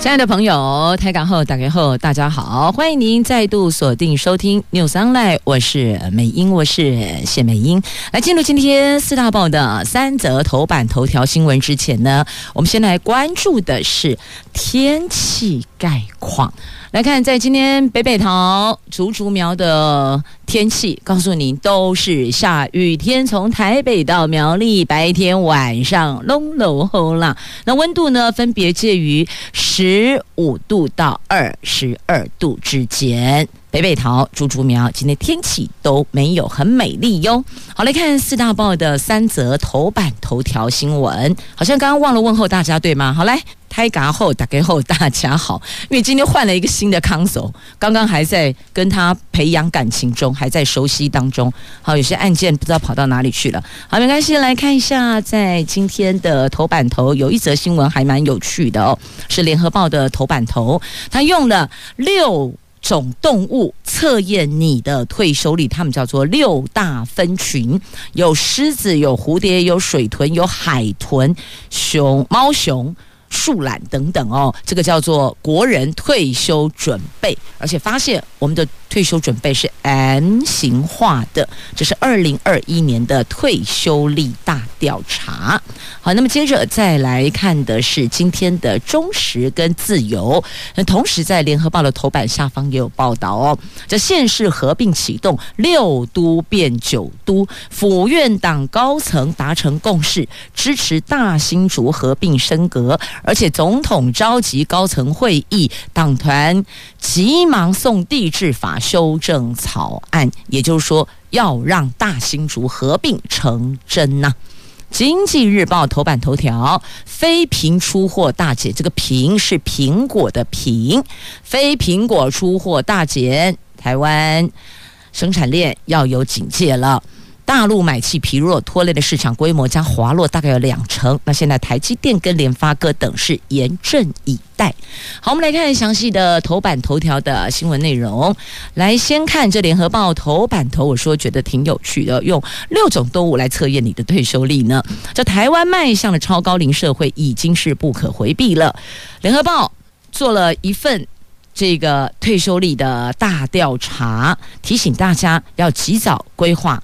亲爱的朋友，台港后打开后，大家好，欢迎您再度锁定收听 News Online，我是美英，我是谢美英。来进入今天四大报的三则头版头条新闻之前呢，我们先来关注的是天气概况。来看，在今天北北桃竹竹苗的天气，告诉您都是下雨天，从台北到苗栗，白天晚上拢拢后浪。那温度呢，分别介于十五度到二十二度之间。北北桃竹竹苗今天天气都没有很美丽哟。好，来看四大报的三则头版头条新闻，好像刚刚忘了问候大家，对吗？好来。开嘎后打开后，大家好。因为今天换了一个新的 console，刚刚还在跟他培养感情中，还在熟悉当中。好，有些案件不知道跑到哪里去了。好，没关系，来看一下，在今天的头版头有一则新闻还蛮有趣的哦，是联合报的头版头，他用了六种动物测验你的退休率，他们叫做六大分群，有狮子，有蝴蝶，有水豚，有海豚，熊，猫熊。树懒等等哦，这个叫做国人退休准备，而且发现我们的退休准备是 M 型化的，这是二零二一年的退休率大调查。好，那么接着再来看的是今天的中时跟自由，那同时在联合报的头版下方也有报道哦，这县市合并启动，六都变九都，府院党高层达成共识，支持大新竹合并升格。而且总统召集高层会议，党团急忙送地制法修正草案，也就是说要让大新竹合并成真呐、经济日报头版头条：非苹出货大减，这个苹是苹果的苹，非苹果出货大减，台湾生产链要有警戒了。大陆买气疲弱，拖累的市场规模将滑落大概有两成。那现在台积电跟联发科等是严阵以待。好，我们来看详细的头版头条的新闻内容。来，先看这联合报头版头，我说觉得挺有趣的，用六种动物来测验你的退休率呢。这台湾迈向了超高龄社会已经是不可回避了。联合报做了一份这个退休率的大调查，提醒大家要及早规划。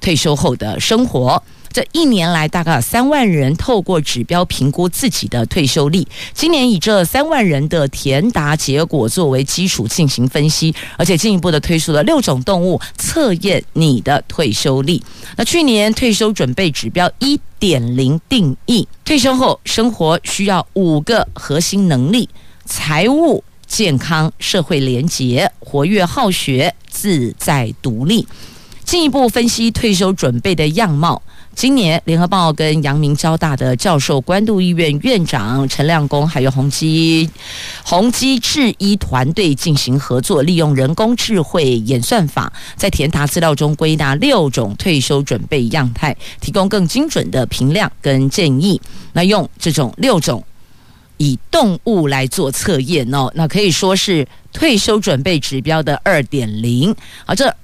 退休后的生活，这一年来大概有三万人透过指标评估自己的退休率。今年以这三万人的填答结果作为基础进行分析，而且进一步的推出了六种动物测验你的退休率。那去年退休准备指标一点零定义，退休后生活需要五个核心能力：财务、健康、社会连结、活跃好学、自在独立。进一步分析退休准备的样貌。今年，联合报跟阳明交大的教授、关渡医院院长陈亮公，还有宏基宏基智医团队进行合作，利用人工智慧演算法，在填答资料中归纳六种退休准备样态，提供更精准的评量跟建议。那用这种六种以动物来做测验哦，那可以说是退休准备指标的二点零。好，这。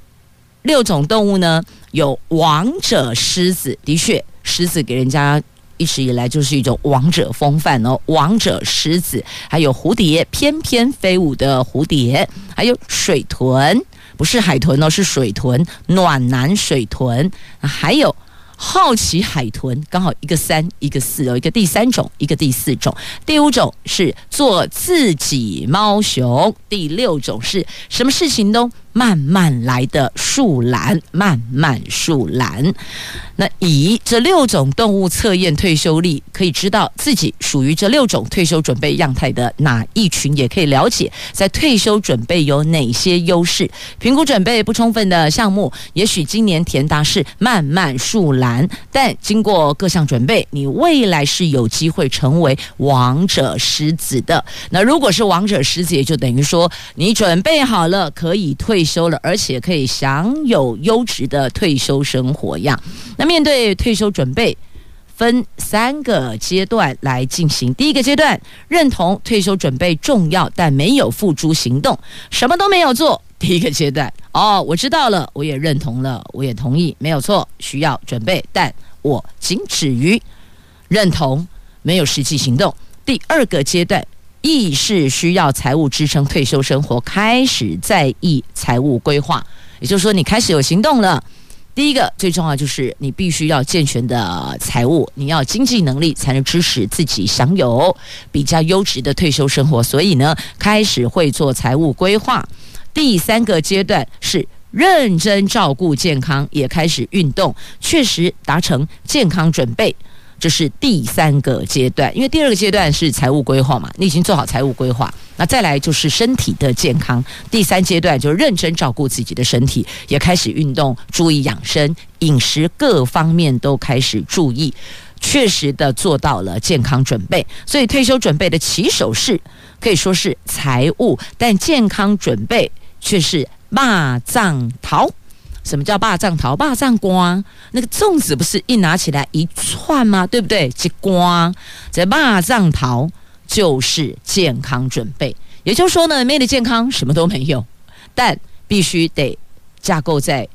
六种动物呢，有王者狮子，的确，狮子给人家一直以来就是一种王者风范哦。王者狮子，还有蝴蝶，翩翩飞舞的蝴蝶，还有水豚，不是海豚哦，是水豚，暖男水豚，还有好奇海豚，刚好一个三，一个四哦，一个第三种，一个第四种，第五种是做自己猫熊，第六种是什么事情都。慢慢来的树懒，慢慢树懒。那以这六种动物测验退休率，可以知道自己属于这六种退休准备样态的哪一群，也可以了解在退休准备有哪些优势。评估准备不充分的项目，也许今年填答是慢慢树懒，但经过各项准备，你未来是有机会成为王者狮子的。那如果是王者狮子，也就等于说你准备好了，可以退。休了，而且可以享有优质的退休生活样。那面对退休准备，分三个阶段来进行。第一个阶段，认同退休准备重要，但没有付诸行动，什么都没有做。第一个阶段，哦，我知道了，我也认同了，我也同意，没有错，需要准备，但我仅止于认同，没有实际行动。第二个阶段，意识需要财务支撑退休生活，开始在意财务规划，也就是说，你开始有行动了。第一个最重要就是你必须要健全的财务，你要经济能力才能支持自己享有比较优质的退休生活。所以呢，开始会做财务规划。第三个阶段是认真照顾健康，也开始运动，确实达成健康准备。这是第三个阶段，因为第二个阶段是财务规划嘛，你已经做好财务规划，那再来就是身体的健康。第三阶段就是认真照顾自己的身体，也开始运动，注意养生，饮食各方面都开始注意，确实的做到了健康准备。所以退休准备的起手式可以说是财务，但健康准备却是肉粽头。什么叫霸杖桃？霸杖瓜，那个粽子不是一拿起来一串吗？对不对？这瓜，这霸杖桃就是健康准备。也就是说呢，没了健康什么都没有，但必须得架构在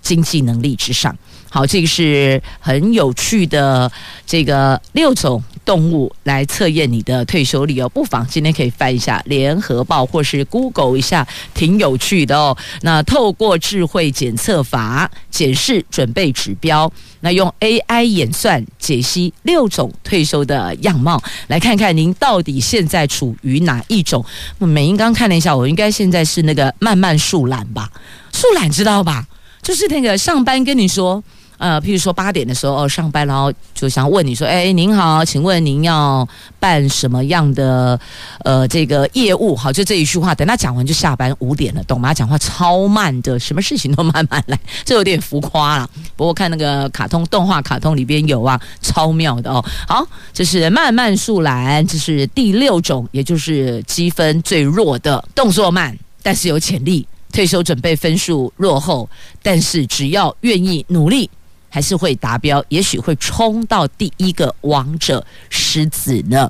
经济能力之上。好，这个是很有趣的这个六种。动物来测验你的退休力哦，不妨今天可以翻一下《联合报》或是 Google 一下，挺有趣的哦。那透过智慧检测法检视准备指标，那用 AI 演算解析六种退休的样貌，来看看您到底现在处于哪一种。美英刚看了一下，我应该现在是那个慢慢树懒吧？树懒知道吧？就是那个上班跟你说。呃，譬如说八点的时候，上班，然后就想问你说，哎，您好，请问您要办什么样的呃这个业务？好，就这一句话，等他讲完就下班五点了，懂吗？讲话超慢的，什么事情都慢慢来，这有点浮夸了。不过看那个卡通动画，卡通里边有啊，超妙的哦。好，这是慢慢速懒，这是第六种，也就是积分最弱的，动作慢，但是有潜力，退休准备分数落后，但是只要愿意努力。还是会达标，也许会冲到第一个王者狮子呢。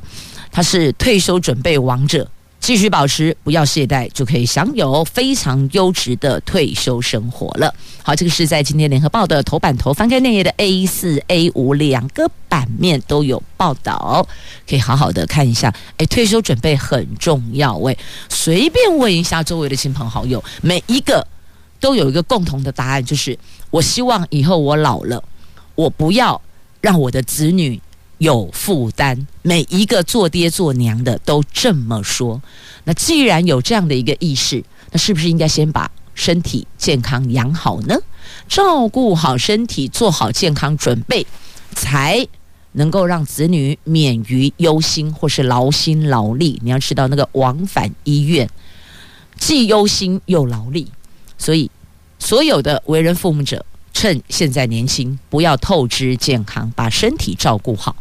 他是退休准备王者，继续保持，不要懈怠，就可以享有非常优质的退休生活了。好，这个是在今天联合报的头版头，翻开内页的 A 四、A 五两个版面都有报道，可以好好的看一下。哎，退休准备很重要，喂，随便问一下周围的亲朋好友，每一个。都有一个共同的答案，就是我希望以后我老了，我不要让我的子女有负担。每一个做爹做娘的都这么说。那既然有这样的一个意识，那是不是应该先把身体健康养好呢？照顾好身体，做好健康准备，才能够让子女免于忧心或是劳心劳力。你要知道，那个往返医院，既忧心又劳力。所以，所有的为人父母者，趁现在年轻，不要透支健康，把身体照顾好，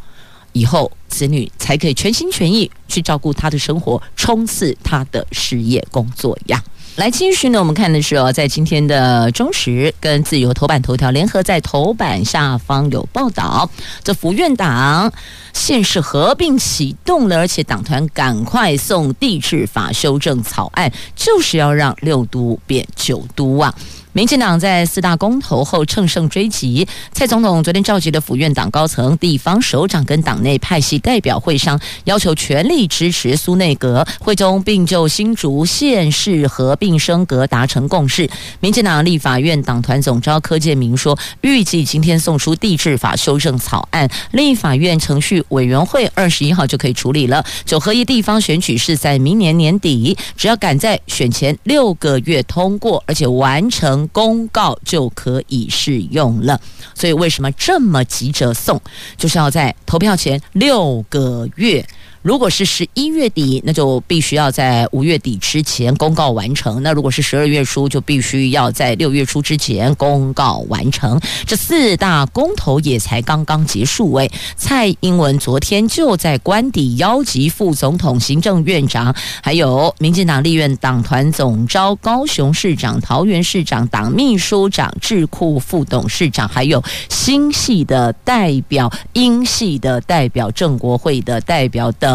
以后子女才可以全心全意去照顾他的生活，冲刺他的事业工作呀。来继续呢，我们看的是哦，在今天的中时跟自由头版头条联合在头版下方有报道，这福院党县市合并启动了，而且党团赶快送地质法修正草案，就是要让六都变九都啊。民进党在四大公投后乘胜追击，蔡总统昨天召集的府院党高层、地方首长跟党内派系代表会商，要求全力支持苏内阁。会中并就新竹县市合并升格达成共识。民进党立法院党团总召柯建铭说，预计今天送出地质法修正草案，立法院程序委员会二十一号就可以处理了。九合一地方选举是在明年年底，只要赶在选前六个月通过，而且完成。公告就可以适用了，所以为什么这么急着送？就是要在投票前六个月如果是十一月底，那就必须要在五月底之前公告完成；那如果是十二月初，就必须要在六月初之前公告完成。这四大公投也才刚刚结束，诶，蔡英文昨天就在官邸邀集副总统、行政院长，还有民进党立院党团总召、高雄市长、桃园市长、党秘书长、智库副董事长，还有新系的代表、英系的代表、正国会的代表等，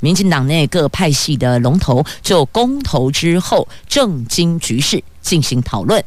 民进党内各派系的龙头，就公投之后政经局势进行讨论。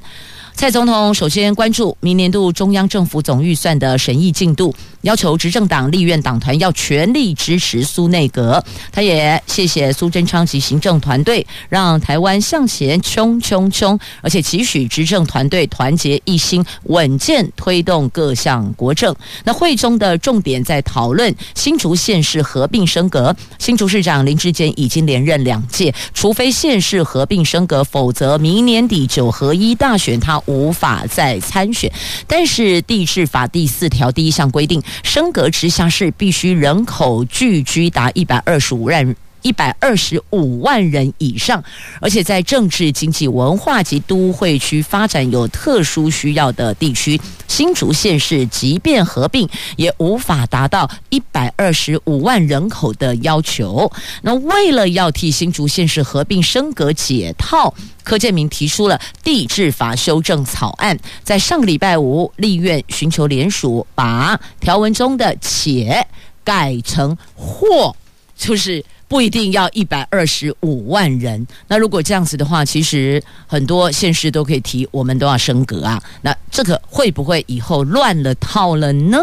蔡总统首先关注明年度中央政府总预算的审议进度，要求执政党立院党团要全力支持苏内阁。他也谢谢苏贞昌及行政团队，让台湾向前冲冲冲，而且期许执政团队团结一心，稳健推动各项国政。那会中的重点在讨论新竹县市合并升格，新竹市长林智坚已经连任两届，除非县市合并升格，否则明年底九合一大选他。无法再参选，但是地制法第四条第一项规定，升格直辖市必须人口聚居达一百二十五万一百二十五万人以上，而且在政治、经济、文化及都会区发展有特殊需要的地区，新竹县市即便合并，也无法达到一百二十五万人口的要求。那为了要替新竹县市合并升格解套，柯建铭提出了地质法修正草案，在上个礼拜五，立院寻求联署，把条文中的“且”改成“或”，就是。不一定要一百二十五万人。那如果这样子的话，其实很多县市都可以提，我们都要升格啊。那这个会不会以后乱了套了呢？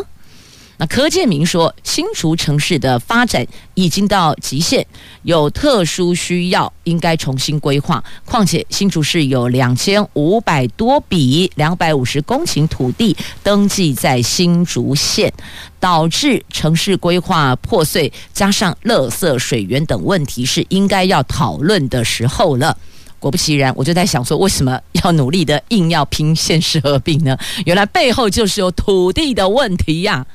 柯建铭说，新竹城市的发展已经到极限，有特殊需要，应该重新规划。况且新竹市有两千五百多笔两百五十公顷土地登记在新竹县，导致城市规划破碎，加上垃圾水源等问题，是应该要讨论的时候了。果不其然，我就在想说，为什么要努力的硬要拼县市合并呢？原来背后就是有土地的问题呀、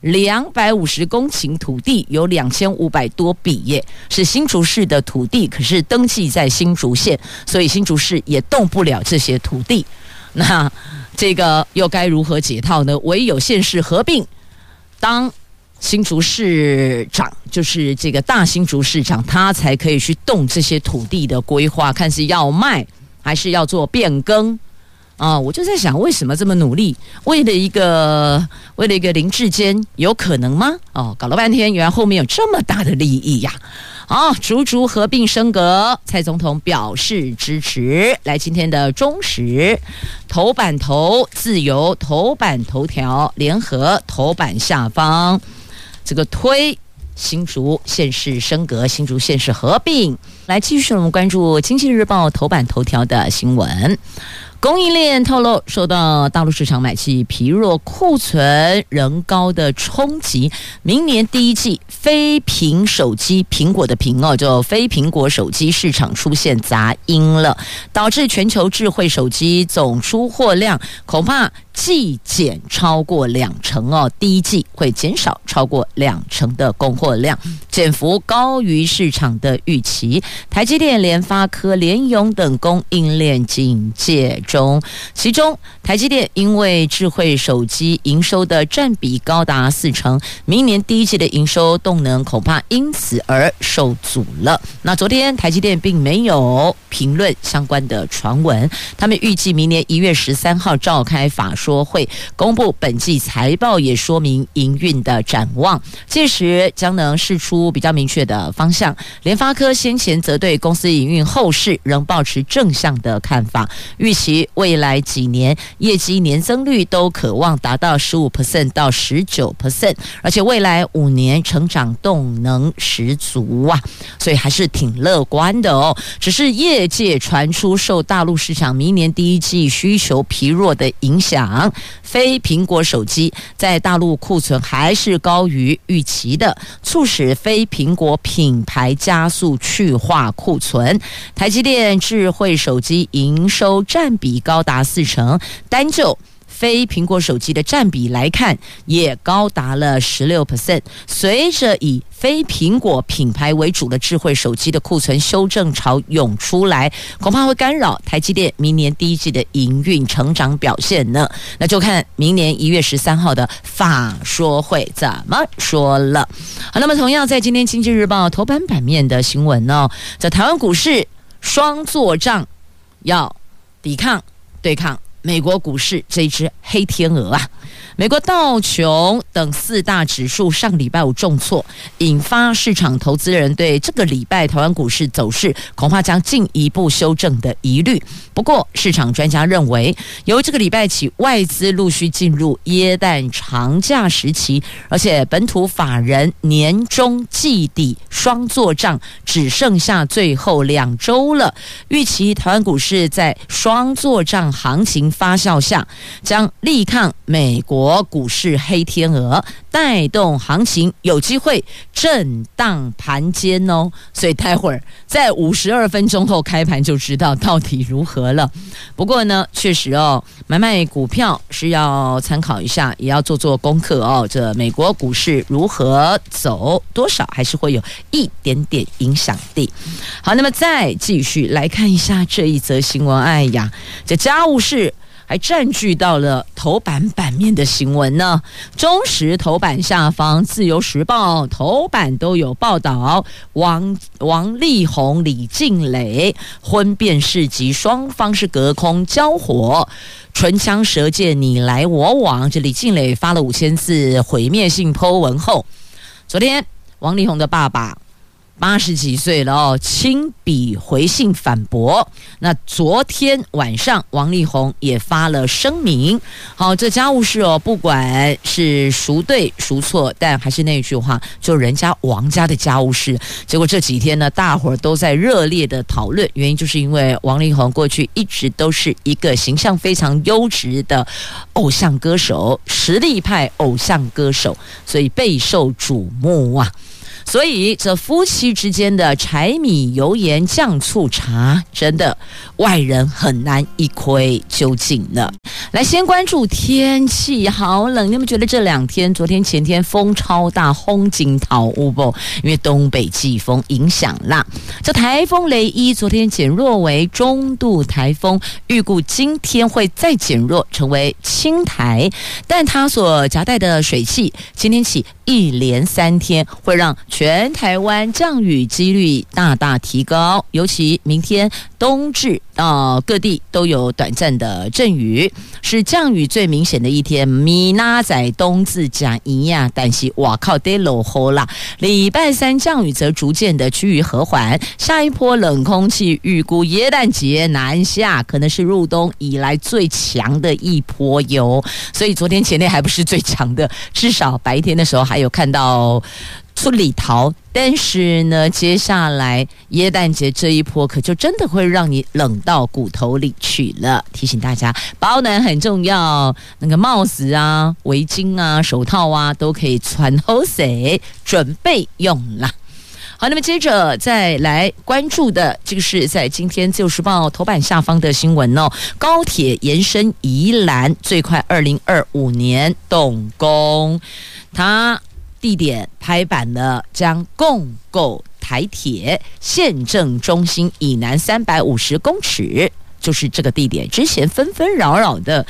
两百五十公顷土地有两千五百多笔耶，是新竹市的土地，可是登记在新竹县，所以新竹市也动不了这些土地。那这个又该如何解套呢？唯有县市合并，当新竹市长，就是这个大新竹市长，他才可以去动这些土地的规划，看是要卖还是要做变更。啊，我就在想，为什么这么努力？为了一个，为了一个林志坚，有可能吗？哦，搞了半天，原来后面有这么大的利益呀！好，竹竹合并升格，蔡总统表示支持。来，今天的中时头版头，自由头版头条，联合头版下方，这个推新竹县市升格，新竹县市合并。来，继续我们关注《经济日报》头版头条的新闻。供应链透露，受到大陆市场买气疲弱、库存仍高的冲击，明年第一季非苹手机（苹果的苹哦，就非苹果手机）市场出现杂音了，导致全球智慧手机总出货量恐怕季减超过两成哦。第一季会减少超过两成的供货量，减幅高于市场的预期。台积电、联发科、联咏等供应链警戒。中，其中台积电因为智慧手机营收的占比高达四成，明年第一季的营收动能恐怕因此而受阻了。那昨天台积电并没有评论相关的传闻，他们预计明年一月十三号召开法说会，公布本季财报，也说明营运的展望，届时将能释出比较明确的方向。联发科先前则对公司营运后市仍保持正向的看法，预期。未来几年业绩年增率都可望达到十五 percent 到十九 percent，而且未来五年成长动能十足啊，所以还是挺乐观的哦。只是业界传出受大陆市场明年第一季需求疲弱的影响，非苹果手机在大陆库存还是高于预期的，促使非苹果品牌加速去化库存。台积电智慧手机营收占比比高达四成，单就非苹果手机的占比来看，也高达了十六 percent。随着以非苹果品牌为主的智慧手机的库存修正潮涌出来，恐怕会干扰台积电明年第一季的营运成长表现呢。那就看明年一月十三号的法说会怎么说了。好，那么同样在今天《经济日报》头版版面的新闻呢，在台湾股市双做账，要抵抗对抗。美国股市这只黑天鹅啊，美国道琼等四大指数上礼拜五重挫，引发市场投资人对这个礼拜台湾股市走势恐怕将进一步修正的疑虑。不过，市场专家认为，由这个礼拜起，外资陆续进入耶诞长假时期，而且本土法人年终季底双作账只剩下最后两周了，预期台湾股市在双作账行情发酵下，将力抗美国国股市黑天鹅，带动行情有机会震荡盘间哦。所以待会儿在五十二分钟后开盘就知道到底如何了。不过呢，确实哦，买卖股票是要参考一下，也要做做功课哦。这美国股市如何走，多少还是会有一点点影响的。好，那么再继续来看一下这一则新闻。哎呀，这家务事。还占据到了头版版面的新闻呢。中时头版下方，自由时报头版都有报道。王王力宏、李静蕾婚变事迹，双方是隔空交火，唇枪舌剑，你来我往。这李静蕾发了五千字毁灭性 po 文后，昨天王力宏的爸爸。八十几岁了哦，亲笔回信反驳。那昨天晚上，王力宏也发了声明。好，这家务事哦，不管是孰对孰错，但还是那句话，就人家王家的家务事。结果这几天呢，大伙儿都在热烈的讨论，原因就是因为王力宏过去一直都是一个形象非常优质的偶像歌手，实力派偶像歌手，所以备受瞩目啊。所以，这夫妻之间的柴米油盐酱醋茶，真的外人很难一窥究竟呢。来，先关注天气，好冷！你们觉得这两天、昨天、前天风超大，轰金桃乌不？因为东北季风影响啦。这台风雷伊昨天减弱为中度台风，预估今天会再减弱成为轻台，但它所夹带的水汽，今天起一连三天会让。全台湾降雨几率大大提高，尤其明天冬至啊，各地都有短暂的阵雨，是降雨最明显的一天。米拉仔冬至讲一样，但是哇靠，得落后啦。礼拜三降雨则逐渐的趋于和缓，下一波冷空气预估耶诞节南下，可能是入冬以来最强的一波哟。所以昨天前天还不是最强的，至少白天的时候还有看到。出里逃，但是呢，接下来耶诞节这一波可就真的会让你冷到骨头里去了。提醒大家，保暖很重要，那个帽子啊、围巾啊、手套啊都可以穿好些，准备用啦。好，那么接着再来关注的这个是在今天《自由时报》头版下方的新闻哦，高铁延伸宜兰，最快二零二五年动工，它。地点拍板了，将共购台铁县政中心以南三百五十公尺，就是这个地点。之前纷纷扰扰的，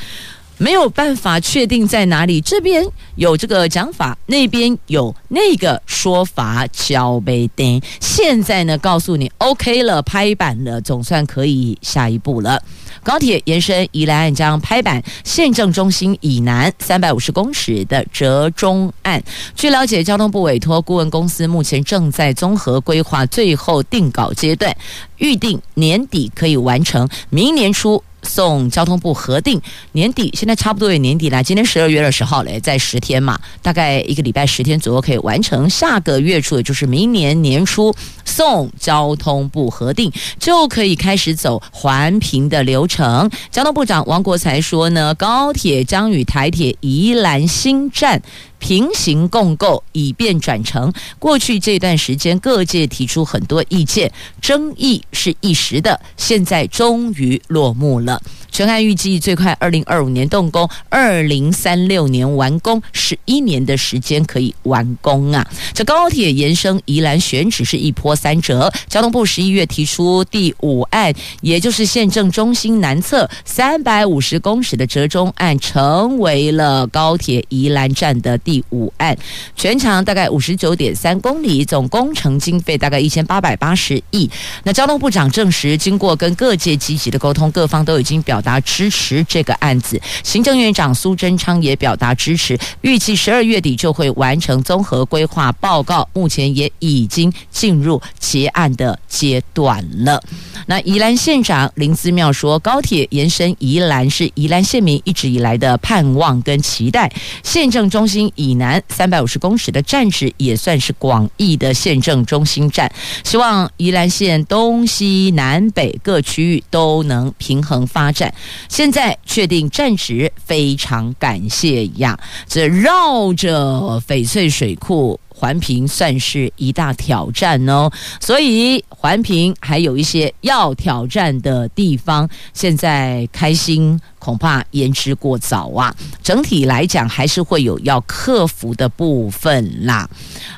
没有办法确定在哪里。这边有这个讲法，那边有那个说法，交杯灯。现在呢，告诉你 OK 了，拍板了，总算可以下一步了。高铁延伸宜兰案将拍板，县政中心以南三百五十公尺的折中案。据了解，交通部委托顾问公司目前正在综合规划最后定稿阶段，预定年底可以完成，明年初。送交通部核定，年底现在差不多也年底了，今天十二月二十号嘞，在十天嘛，大概一个礼拜十天左右可以完成。下个月初，也就是明年年初送交通部核定，就可以开始走环评的流程。交通部长王国材说呢，高铁将与台铁宜兰新站平行共构，以便转乘。过去这段时间，各界提出很多意见，争议是一时的，现在终于落幕了。全案预计最快二零二五年动工，二零三六年完工，十一年的时间可以完工啊！这高铁延伸宜兰选址是一波三折。交通部十一月提出第五案，也就是县政中心南侧三百五十公尺的折中案，成为了高铁宜兰站的第五案，全长大概五十九点三公里，总工程经费大概一千八百八十亿。那交通部长证实，经过跟各界积极的沟通，各方都已经表。达支持这个案子，行政院长苏贞昌也表达支持，预计十二月底就会完成综合规划报告，目前也已经进入结案的阶段了。那宜兰县长林思妙说，高铁延伸宜兰是宜兰县民一直以来的盼望跟期待，县政中心以南三百五十公尺的站址也算是广义的县政中心站，希望宜兰县东西南北各区域都能平衡发展。现在确定站址，非常感谢呀！这绕着翡翠水库环评算是一大挑战哦，所以环评还有一些要挑战的地方。现在开心恐怕言之过早啊！整体来讲，还是会有要克服的部分啦。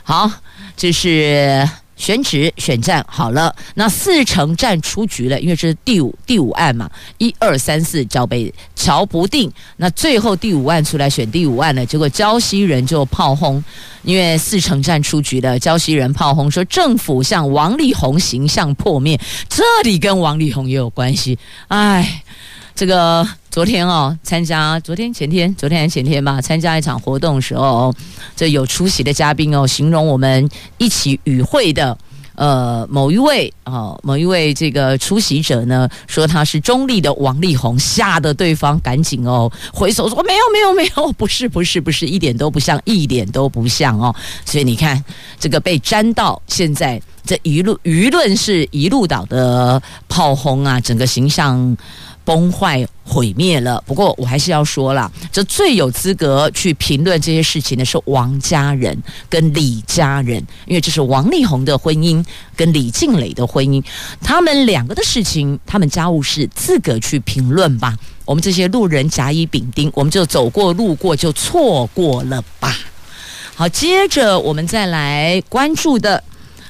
好，这是。选址选站好了，那四城站出局了，因为这是第五第五案嘛，一二三四交被乔不定，那最后第五案出来选第五案了，结果胶西人就炮轰，因为四城站出局了，胶西人炮轰说政府向王力宏形象破灭，这里跟王力宏也有关系，哎。这个昨天哦，参加昨天前天，昨天还前天吧，参加一场活动的时候，这有出席的嘉宾哦，形容我们一起与会的呃某一位哦，某一位这个出席者呢，说他是中立的王力宏，吓得对方赶紧哦回首说没有没有没有，不是不是不是，一点都不像，一点都不像哦，所以你看这个被沾到，现在这一路舆论是一路倒的炮轰啊，整个形象。崩坏毁灭了。不过我还是要说了，这最有资格去评论这些事情的是王家人跟李家人，因为这是王力宏的婚姻跟李静蕾的婚姻，他们两个的事情，他们家务事自个去评论吧。我们这些路人甲乙丙丁，我们就走过路过就错过了吧。好，接着我们再来关注的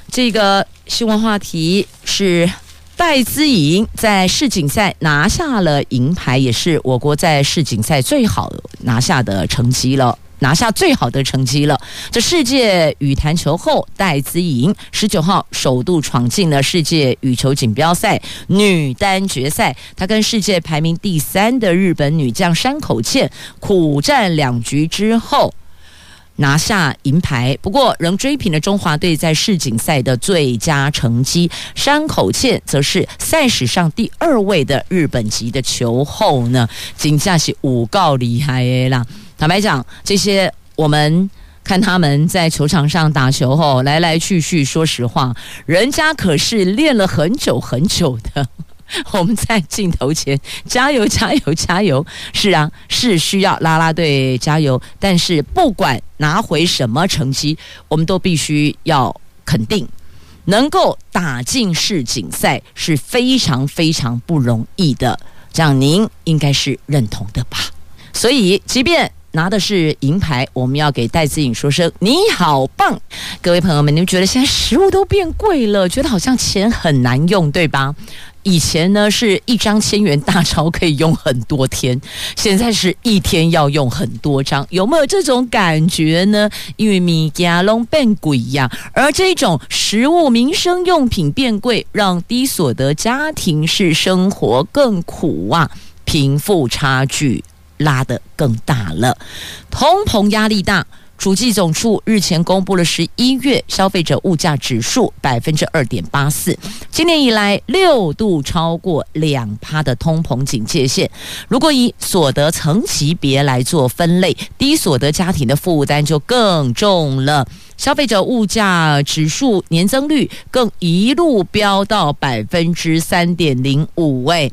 这个新闻话题是。戴资颖在世锦赛拿下了银牌，也是我国在世锦赛最好拿下的成绩了，拿下最好的成绩了。这世界羽坛球后戴资颖十九号首度闯进了世界羽球锦标赛女单决赛，她跟世界排名第三的日本女将山口茜苦战两局之后。拿下银牌，不过仍追平了中华队在世锦赛的最佳成绩。山口茜则是赛史上第二位的日本籍的球后呢，真的是五告厉害的啦！坦白讲，这些我们看他们在球场上打球后来来去去，说实话，人家可是练了很久很久的。我们在镜头前加油加油加油！是啊，是需要啦啦队加油。但是不管拿回什么成绩，我们都必须要肯定，能够打进世锦赛是非常非常不容易的。这样您应该是认同的吧？所以，即便拿的是银牌，我们要给戴资颖说声你好棒！各位朋友们，你们觉得现在食物都变贵了，觉得好像钱很难用，对吧？以前呢，是一张千元大钞可以用很多天，现在是一天要用很多张，有没有这种感觉呢？因为米加龙变贵呀，而这种食物、民生用品变贵，让低所得家庭是生活更苦啊，贫富差距拉得更大了，通膨压力大。主计总处日前公布了十一月消费者物价指数百分之二点八四，今年以来六度超过两趴的通膨警戒线。如果以所得层级别来做分类，低所得家庭的负担就更重了。消费者物价指数年增率更一路飙到百分之三点零五，位，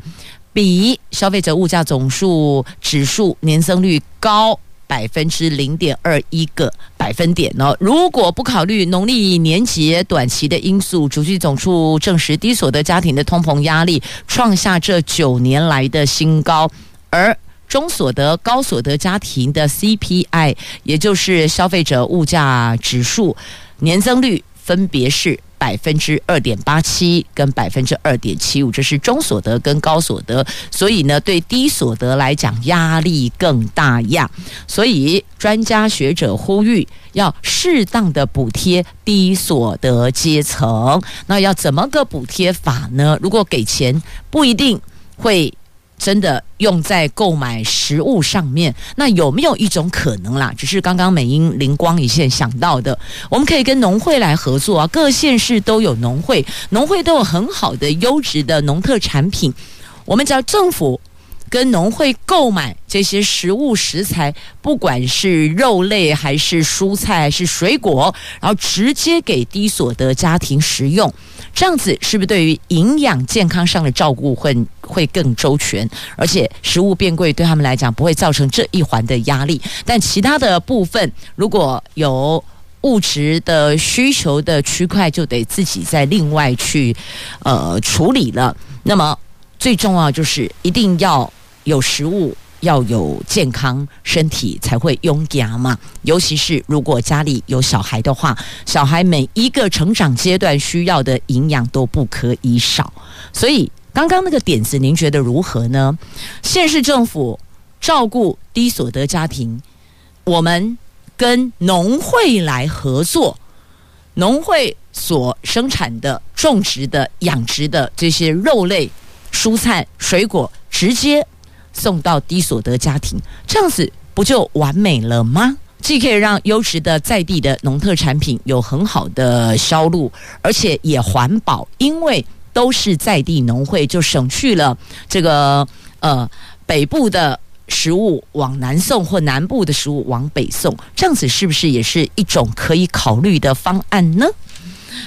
比消费者物价总数指数年增率高。百分之零点二一个百分点哦。如果不考虑农历年节短期的因素，主计总处证实低所得家庭的通膨压力创下这九年来的新高，而中所得、高所得家庭的 CPI，也就是消费者物价指数年增率，分别是百分之二点八七跟百分之二点七五，这是中所得跟高所得，所以呢，对低所得来讲压力更大呀。所以专家学者呼吁要适当的补贴低所得阶层。那要怎么个补贴法呢？如果给钱，不一定会。真的用在购买食物上面，那有没有一种可能啦？只是刚刚美英灵光一现想到的，我们可以跟农会来合作啊。各县市都有农会，农会都有很好的优质的农特产品，我们只要政府。跟农会购买这些食物食材，不管是肉类还是蔬菜还是水果，然后直接给低所得家庭食用，这样子是不是对于营养健康上的照顾会会更周全？而且食物变贵对他们来讲不会造成这一环的压力。但其他的部分如果有物质的需求的区块，就得自己再另外去呃处理了。那么最重要就是一定要。有食物，要有健康身体才会勇敢嘛。尤其是如果家里有小孩的话，小孩每一个成长阶段需要的营养都不可以少。所以刚刚那个点子，您觉得如何呢？县市政府照顾低所得家庭，我们跟农会来合作，农会所生产的、种植的、养殖的这些肉类、蔬菜、水果，直接。送到低所得家庭，这样子不就完美了吗？既可以让优质的在地的农特产品有很好的销路，而且也环保，因为都是在地农会，就省去了这个呃北部的食物往南送或南部的食物往北送，这样子是不是也是一种可以考虑的方案呢？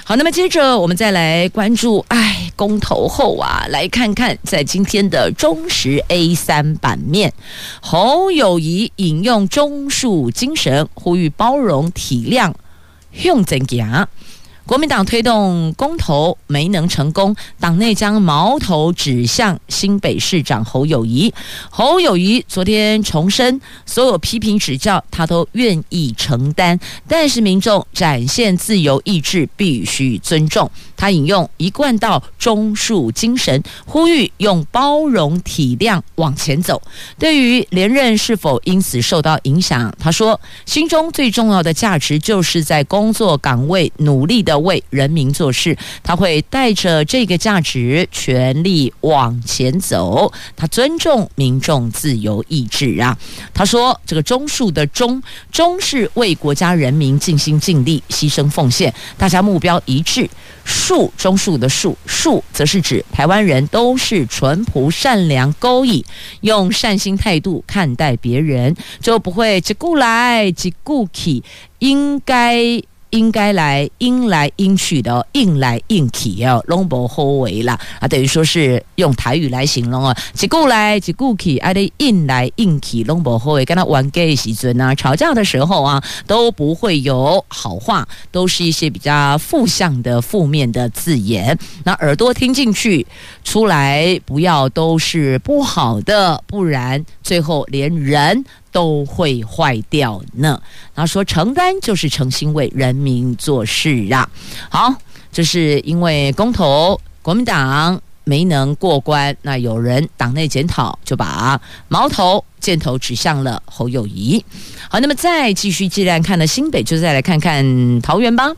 好，那么接着我们再来关注，哎，公投后啊，来看看在今天的中实 A 三版面，侯友谊引用中树精神，呼吁包容体谅，用怎样？国民党推动公投没能成功，党内将矛头指向新北市长侯友谊。侯友谊昨天重申，所有批评指教他都愿意承担，但是民众展现自由意志必须尊重。他引用一贯道中树精神，呼吁用包容体谅往前走。对于连任是否因此受到影响，他说：“心中最重要的价值就是在工作岗位努力的。”为人民做事，他会带着这个价值全力往前走。他尊重民众自由意志啊。他说：“这个中树的忠，忠是为国家人民尽心尽力、牺牲奉献，大家目标一致。树中树的树，树则是指台湾人都是淳朴善良、勾引，用善心态度看待别人，就不会只顾来只顾去，应该。”应该来应来应去的，应来应去哦，拢无好为啦啊，等于说是用台语来形容啊，一顾来一顾去，啊，得应来应去，拢无好为，跟他玩 gay 时阵啊，吵架的时候啊，都不会有好话，都是一些比较负向的、负面的字眼。那耳朵听进去，出来不要都是不好的，不然最后连人。都会坏掉呢。他说：“承担就是诚心为人民做事啊。”好，这是因为公投国民党没能过关，那有人党内检讨，就把矛头箭头指向了侯友宜。好，那么再继续，既然看了新北，就再来看看桃园吧。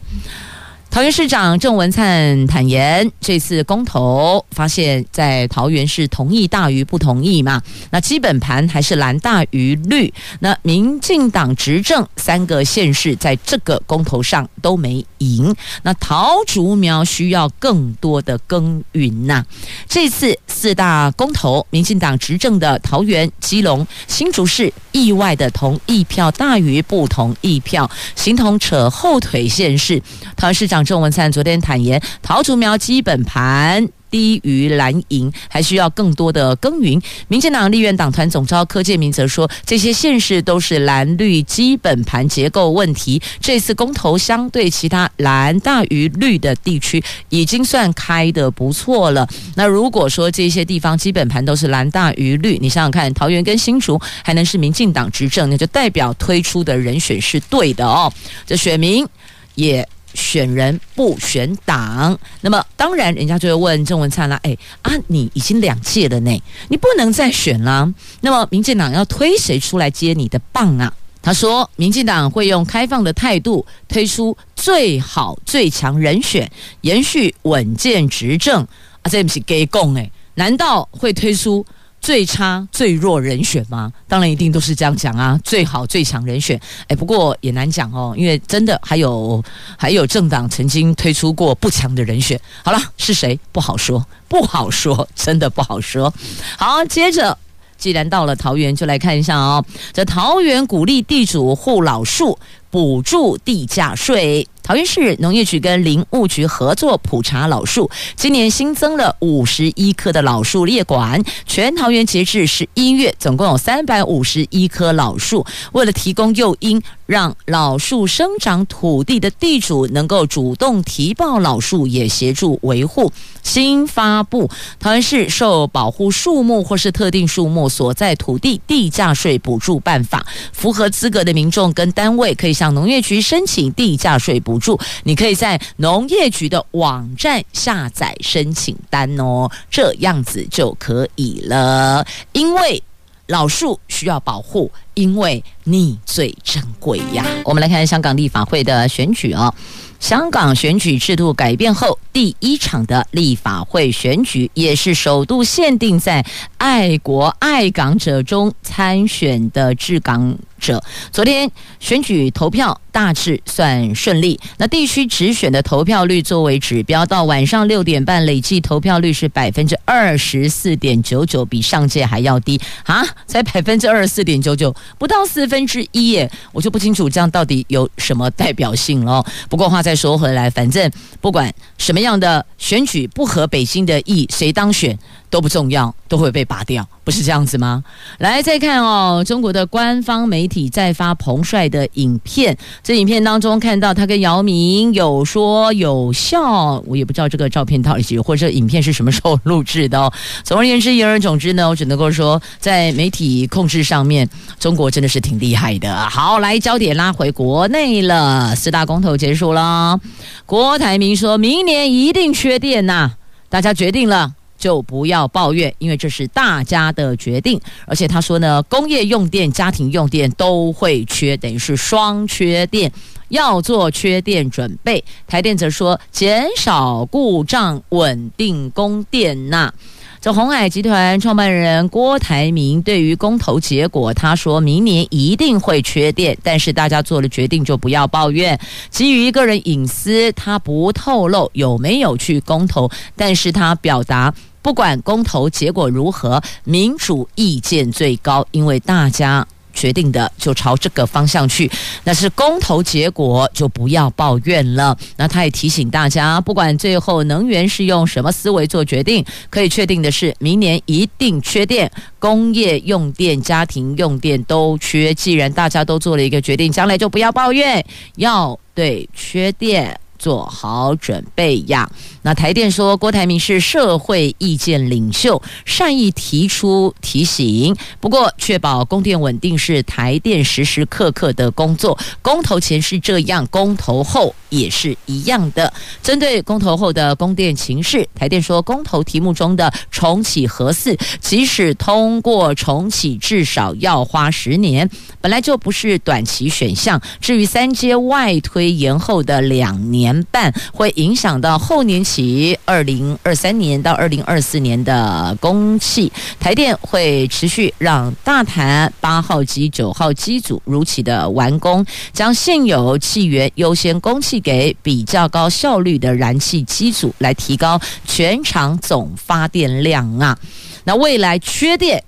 桃园市长郑文灿坦言，这次公投发现，在桃园是同意大于不同意嘛？那基本盘还是蓝大于绿。那民进党执政三个县市在这个公投上都没赢。那桃竹苗需要更多的耕耘呐。这次四大公投，民进党执政的桃园、基隆、新竹市意外的同意票大于不同意票，形同扯后腿现市。桃市长。郑文灿昨天坦言，桃竹苗基本盘低于蓝营，还需要更多的耕耘。民进党立院党团总召柯建铭则说，这些县市都是蓝绿基本盘结构问题。这次公投相对其他蓝大于绿的地区，已经算开得不错了。那如果说这些地方基本盘都是蓝大于绿，你想想看，桃园跟新竹还能是民进党执政，那就代表推出的人选是对的哦。这选民也。选人不选党，那么当然，人家就会问郑文灿啦，哎啊，你已经两届了呢，你不能再选了。那么民进党要推谁出来接你的棒啊？他说，民进党会用开放的态度推出最好最强人选，延续稳健执政啊，这不是给供哎？难道会推出？最差最弱人选吗？当然一定都是这样讲啊！最好最强人选，哎，不过也难讲哦，因为真的还有还有政党曾经推出过不强的人选。好了，是谁不好说，不好说，真的不好说。好，接着既然到了桃园，就来看一下哦，这桃园鼓励地主护老树，补助地价税。桃园市农业局跟林务局合作普查老树，今年新增了五十一棵的老树列管。全桃园截至十一月，总共有三百五十一棵老树。为了提供诱因，让老树生长土地的地主能够主动提报老树，也协助维护。新发布桃园市受保护树木或是特定树木所在土地地价税补助办法，符合资格的民众跟单位可以向农业局申请地价税补。补助，你可以在农业局的网站下载申请单哦，这样子就可以了。因为老树需要保护，因为你最珍贵呀。我们来看香港立法会的选举哦。香港选举制度改变后，第一场的立法会选举也是首度限定在爱国爱港者中参选的治港者。昨天选举投票大致算顺利，那地区直选的投票率作为指标，到晚上六点半累计投票率是百分之二十四点九九，比上届还要低啊，才百分之二十四点九九，不到四分之一耶，我就不清楚这样到底有什么代表性了。不过话再。再说回来，反正不管什么样的选举不合北京的意，谁当选都不重要，都会被拔掉，不是这样子吗？来，再看哦，中国的官方媒体在发彭帅的影片，这影片当中看到他跟姚明有说有笑，我也不知道这个照片到底是或者影片是什么时候录制的哦。总而言之，言而总之呢，我只能够说，在媒体控制上面，中国真的是挺厉害的。好，来焦点拉回国内了，四大公投结束了。郭台铭说：“明年一定缺电呐，大家决定了就不要抱怨，因为这是大家的决定。而且他说呢，工业用电、家庭用电都会缺，等于是双缺电，要做缺电准备。台电则说，减少故障，稳定供电呐。”这鸿海集团创办人郭台铭对于公投结果，他说明年一定会缺电，但是大家做了决定就不要抱怨。基于个人隐私，他不透露有没有去公投，但是他表达不管公投结果如何，民主意见最高，因为大家。决定的就朝这个方向去，那是公投结果，就不要抱怨了。那他也提醒大家，不管最后能源是用什么思维做决定，可以确定的是，明年一定缺电，工业用电、家庭用电都缺。既然大家都做了一个决定，将来就不要抱怨，要对缺电。做好准备呀！那台电说，郭台铭是社会意见领袖，善意提出提醒。不过，确保供电稳定是台电时时刻刻的工作。公投前是这样，公投后也是一样的。针对公投后的供电情势，台电说，公投题目中的重启核四，即使通过重启，至少要花十年，本来就不是短期选项。至于三阶外推延后的两年。半会影响到后年起，二零二三年到二零二四年的供气。台电会持续让大潭八号机、九号机组如期的完工，将现有气源优先供气给比较高效率的燃气机组，来提高全场总发电量啊。那未来缺电。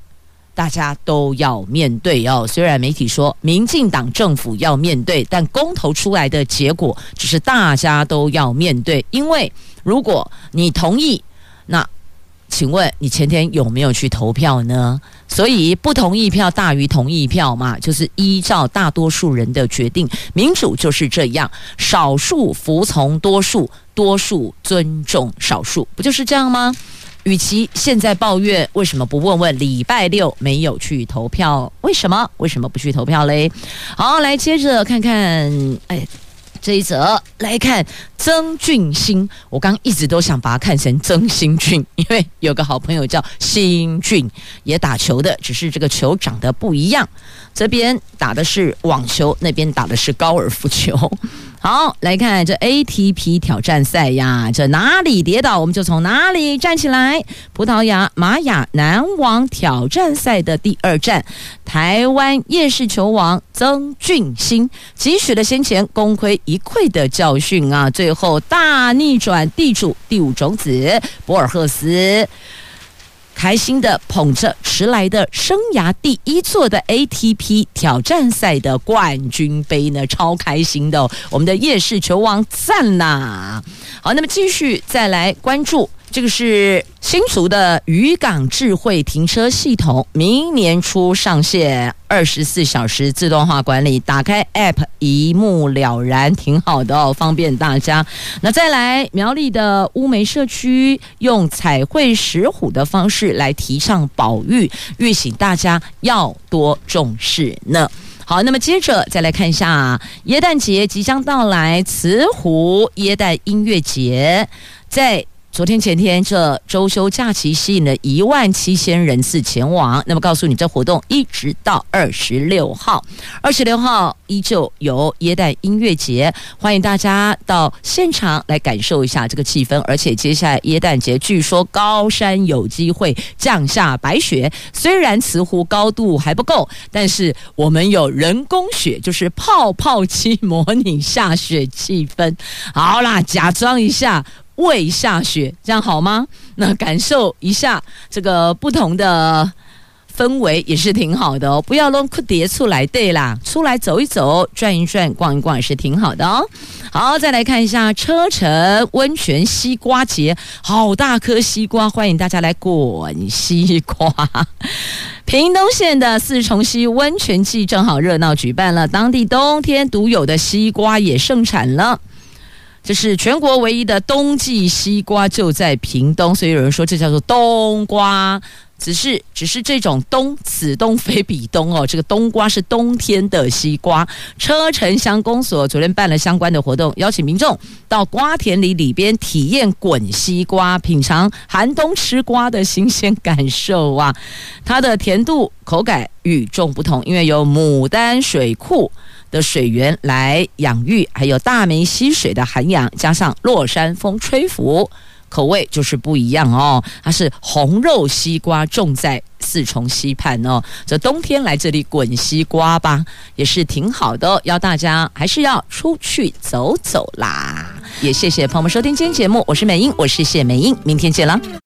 大家都要面对哦。虽然媒体说民进党政府要面对，但公投出来的结果只是大家都要面对。因为如果你同意那请问你前天有没有去投票呢？所以不同意票大于同意票嘛，就是依照大多数人的决定，民主就是这样，少数服从多数，多数尊重少数，不就是这样吗？与其现在抱怨，为什么不问问礼拜六没有去投票？为什么？为什么不去投票嘞？好，来接着看看，哎。这一则来看曾俊欣，我刚一直都想把它看成曾新俊，因为有个好朋友叫新俊，也打球的，只是这个球长得不一样，这边打的是网球，那边打的是高尔夫球。好，来看这 ATP 挑战赛呀，这哪里跌倒我们就从哪里站起来。葡萄牙玛雅男网挑战赛的第二站，台湾夜市球王曾俊欣汲取了先前功亏一篑的教训啊，最后大逆转地主第五种子博尔赫斯。开心的捧着迟来的生涯第一座的 ATP 挑战赛的冠军杯呢，超开心的！我们的夜市球王赞呐！好，那么继续再来关注。这个是新竹的渔港智慧停车系统，明年初上线，二十四小时自动化管理，打开 App 一目了然，挺好的哦，方便大家。那再来苗栗的乌梅社区，用彩绘石虎的方式来提倡保育，预醒大家要多重视呢。好，那么接着再来看一下耶诞节即将到来，慈湖耶诞音乐节在。昨天前天这周休假期吸引了一万七千人次前往。那么告诉你，这活动一直到二十六号，二十六号依旧有耶诞音乐节，欢迎大家到现场来感受一下这个气氛。而且接下来耶诞节，据说高山有机会降下白雪。虽然慈湖高度还不够，但是我们有人工雪，就是泡泡机模拟下雪气氛。好啦，假装一下。未下雪，这样好吗？那感受一下这个不同的氛围也是挺好的哦。不要弄酷叠出来，对啦，出来走一走，转一转，逛一逛也是挺好的哦。好，再来看一下车城温泉西瓜节，好大颗西瓜，欢迎大家来滚西瓜。屏东县的四重溪温泉季正好热闹举办了，当地冬天独有的西瓜也盛产了。这是全国唯一的冬季西瓜，就在屏东，所以有人说这叫做冬瓜。只是，只是这种冬，此冬非彼冬哦。这个冬瓜是冬天的西瓜。车城乡公所昨天办了相关的活动，邀请民众到瓜田里里边体验滚西瓜，品尝寒冬吃瓜的新鲜感受啊！它的甜度、口感与众不同，因为有牡丹水库。的水源来养育，还有大梅溪水的涵养，加上落山风吹拂，口味就是不一样哦。它是红肉西瓜，种在四重溪畔哦。这冬天来这里滚西瓜吧，也是挺好的。要大家还是要出去走走啦。也谢谢朋友们收听今天节目，我是美英，我是谢美英，明天见了。